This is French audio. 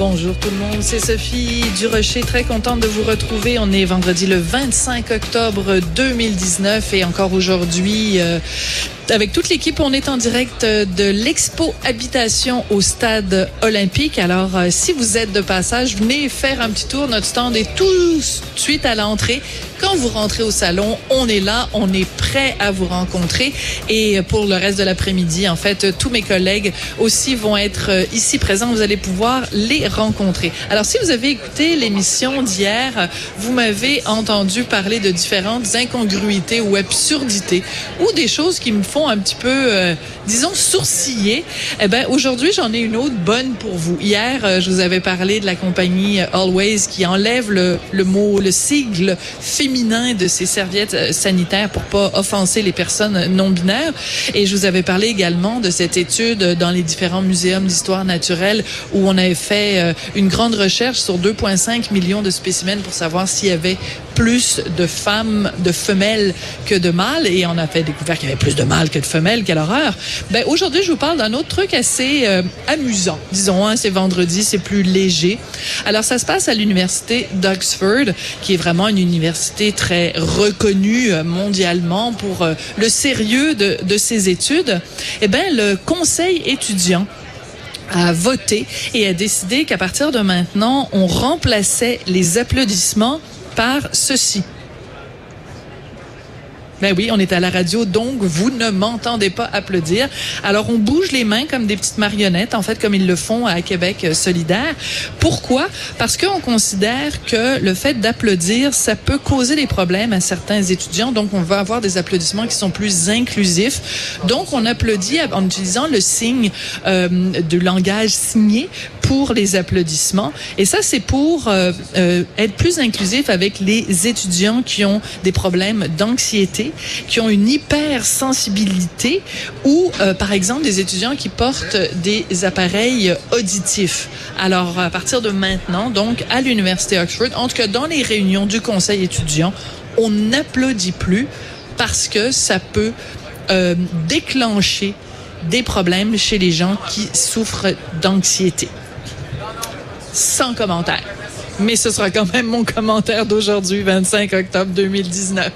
Bonjour tout le monde, c'est Sophie Durocher, très contente de vous retrouver. On est vendredi le 25 octobre 2019 et encore aujourd'hui, euh, avec toute l'équipe, on est en direct de l'Expo Habitation au Stade Olympique. Alors, euh, si vous êtes de passage, venez faire un petit tour. Notre stand est tout de suite à l'entrée. Quand vous rentrez au salon, on est là, on est prêt à vous rencontrer. Et pour le reste de l'après-midi, en fait, tous mes collègues aussi vont être euh, ici présents. Vous allez pouvoir les rencontrer. Alors, si vous avez écouté l'émission d'hier, vous m'avez entendu parler de différentes incongruités ou absurdités ou des choses qui me font un petit peu, euh, disons, sourciller. Eh ben, aujourd'hui, j'en ai une autre bonne pour vous. Hier, euh, je vous avais parlé de la compagnie Always qui enlève le, le mot, le sigle féminin de ses serviettes euh, sanitaires pour pas offenser les personnes non binaires. Et je vous avais parlé également de cette étude dans les différents muséums d'histoire naturelle où on avait fait euh, une grande recherche sur 2,5 millions de spécimens pour savoir s'il y avait plus de femmes, de femelles que de mâles. Et on a fait découvert qu'il y avait plus de mâles que de femelles. Quelle horreur. Ben, aujourd'hui, je vous parle d'un autre truc assez euh, amusant. Disons, hein, c'est vendredi, c'est plus léger. Alors, ça se passe à l'université d'Oxford, qui est vraiment une université très reconnue euh, mondialement pour euh, le sérieux de, de ses études. Eh ben, le conseil étudiant a voté et a décidé qu'à partir de maintenant, on remplaçait les applaudissements par ceci. Ben oui, on est à la radio, donc vous ne m'entendez pas applaudir. Alors on bouge les mains comme des petites marionnettes, en fait, comme ils le font à Québec solidaire. Pourquoi? Parce qu'on considère que le fait d'applaudir, ça peut causer des problèmes à certains étudiants. Donc on va avoir des applaudissements qui sont plus inclusifs. Donc on applaudit en utilisant le signe euh, du langage signé pour les applaudissements. Et ça, c'est pour euh, euh, être plus inclusif avec les étudiants qui ont des problèmes d'anxiété qui ont une hypersensibilité ou, euh, par exemple, des étudiants qui portent des appareils auditifs. Alors, à partir de maintenant, donc, à l'Université Oxford, en tout cas dans les réunions du conseil étudiant, on n'applaudit plus parce que ça peut euh, déclencher des problèmes chez les gens qui souffrent d'anxiété. Sans commentaire. Mais ce sera quand même mon commentaire d'aujourd'hui, 25 octobre 2019.